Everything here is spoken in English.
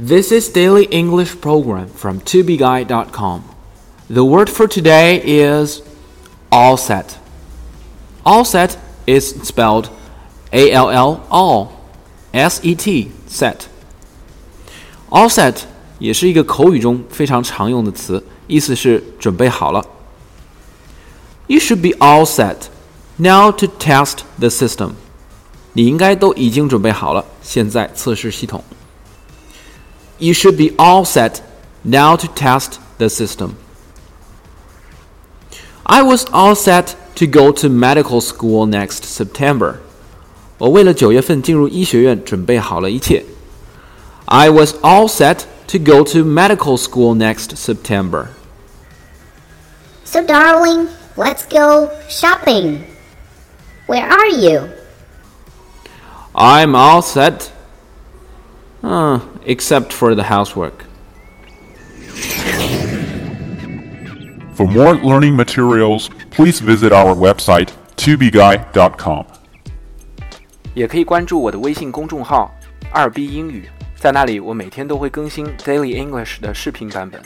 This is Daily English Program from tobeguide.com. The word for today is all set. All set is spelled A L L all S E T set. All set 也是一个口语中非常常用的词，意思是准备好了。You should be all set now to test the system. 你应该都已经准备好了，现在测试系统。 You should be all set now to test the system. I was all set to go to medical school next September. 我为了九月份进入医学院准备好了一切。I was all set to go to medical school next September. So, darling, let's go shopping. Where are you? I'm all set. Uh, except for the housework. For more learning materials, please visit our website tobeguy.com. 也可以关注我的微信公众号“二 B 英语”，在那里我每天都会更新 Daily English 的视频版本。